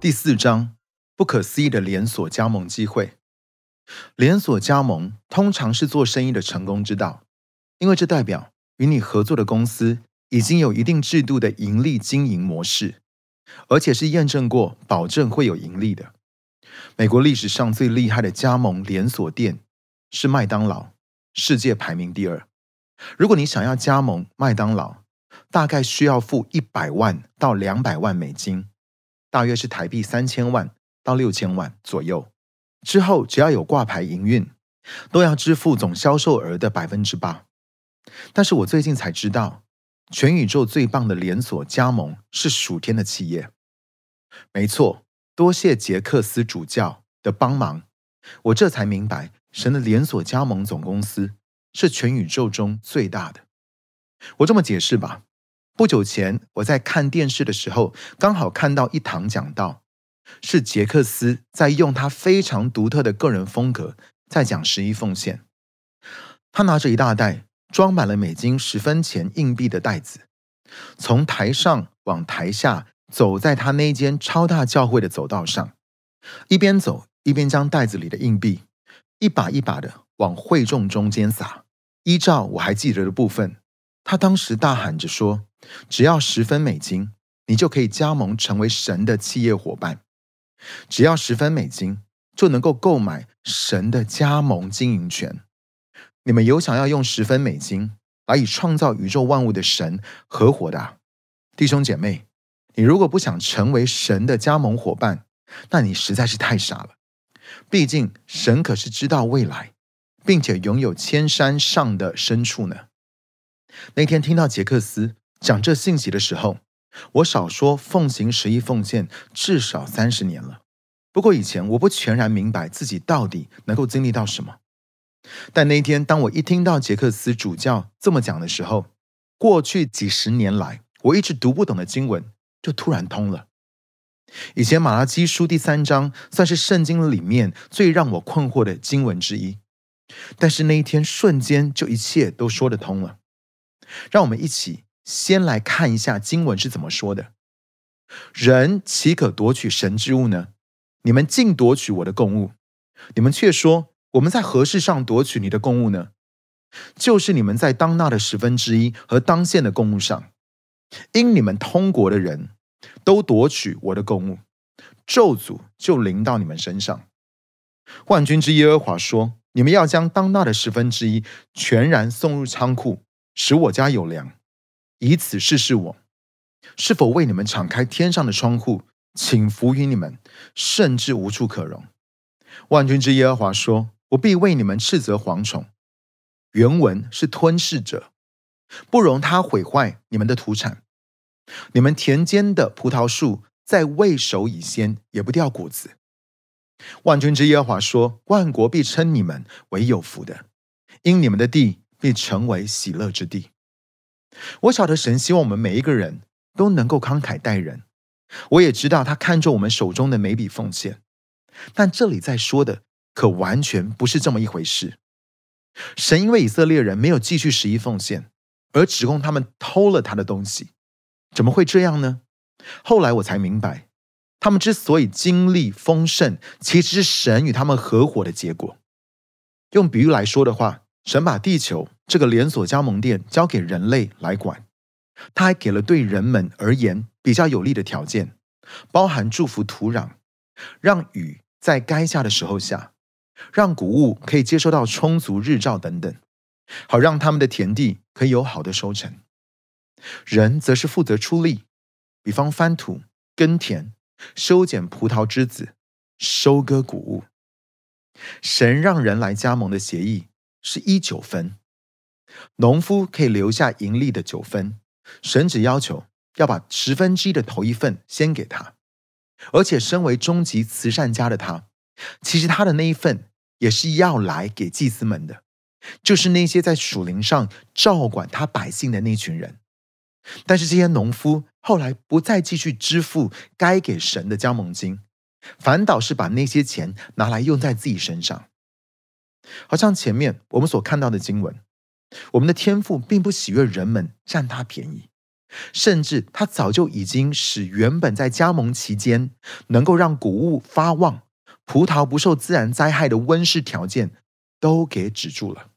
第四章，不可思议的连锁加盟机会。连锁加盟通常是做生意的成功之道，因为这代表与你合作的公司已经有一定制度的盈利经营模式，而且是验证过，保证会有盈利的。美国历史上最厉害的加盟连锁店是麦当劳，世界排名第二。如果你想要加盟麦当劳，大概需要付一百万到两百万美金，大约是台币三千万到六千万左右。之后只要有挂牌营运，都要支付总销售额的百分之八。但是我最近才知道，全宇宙最棒的连锁加盟是属天的企业。没错，多谢杰克斯主教的帮忙，我这才明白，神的连锁加盟总公司是全宇宙中最大的。我这么解释吧。不久前，我在看电视的时候，刚好看到一堂讲道，是杰克斯在用他非常独特的个人风格在讲十一奉献。他拿着一大袋装满了美金十分钱硬币的袋子，从台上往台下走在他那间超大教会的走道上，一边走一边将袋子里的硬币一把一把的往会众中间撒。依照我还记得的部分，他当时大喊着说。只要十分美金，你就可以加盟成为神的企业伙伴。只要十分美金，就能够购买神的加盟经营权。你们有想要用十分美金来与创造宇宙万物的神合伙的啊弟兄姐妹？你如果不想成为神的加盟伙伴，那你实在是太傻了。毕竟神可是知道未来，并且拥有千山上的深处呢。那天听到杰克斯。讲这信息的时候，我少说奉行十一奉献至少三十年了。不过以前我不全然明白自己到底能够经历到什么。但那一天，当我一听到杰克斯主教这么讲的时候，过去几十年来我一直读不懂的经文就突然通了。以前马拉基书第三章算是圣经里面最让我困惑的经文之一，但是那一天瞬间就一切都说得通了。让我们一起。先来看一下经文是怎么说的：“人岂可夺取神之物呢？你们竟夺取我的供物，你们却说我们在何事上夺取你的供物呢？就是你们在当纳的十分之一和当献的供物上，因你们通国的人都夺取我的供物，咒诅就临到你们身上。万军之耶和华说：你们要将当纳的十分之一全然送入仓库，使我家有粮。”以此试试我，是否为你们敞开天上的窗户，请服于你们，甚至无处可容。万军之耶和华说：“我必为你们斥责蝗虫。”原文是吞噬者，不容他毁坏你们的土产。你们田间的葡萄树在未熟以先也不掉果子。万军之耶和华说：“万国必称你们为有福的，因你们的地必成为喜乐之地。”我晓得神希望我们每一个人都能够慷慨待人，我也知道他看重我们手中的每笔奉献，但这里在说的可完全不是这么一回事。神因为以色列人没有继续十一奉献，而指控他们偷了他的东西，怎么会这样呢？后来我才明白，他们之所以经历丰盛，其实是神与他们合伙的结果。用比喻来说的话。神把地球这个连锁加盟店交给人类来管，他还给了对人们而言比较有利的条件，包含祝福土壤，让雨在该下的时候下，让谷物可以接收到充足日照等等，好让他们的田地可以有好的收成。人则是负责出力，比方翻土、耕田、修剪葡萄枝子、收割谷物。神让人来加盟的协议。是一九分，农夫可以留下盈利的九分，神只要求要把十分之一的头一份先给他，而且身为终极慈善家的他，其实他的那一份也是要来给祭司们的，就是那些在属灵上照管他百姓的那群人。但是这些农夫后来不再继续支付该给神的加盟金，反倒是把那些钱拿来用在自己身上。好像前面我们所看到的经文，我们的天赋并不喜悦人们占他便宜，甚至他早就已经使原本在加盟期间能够让谷物发旺、葡萄不受自然灾害的温室条件都给止住了。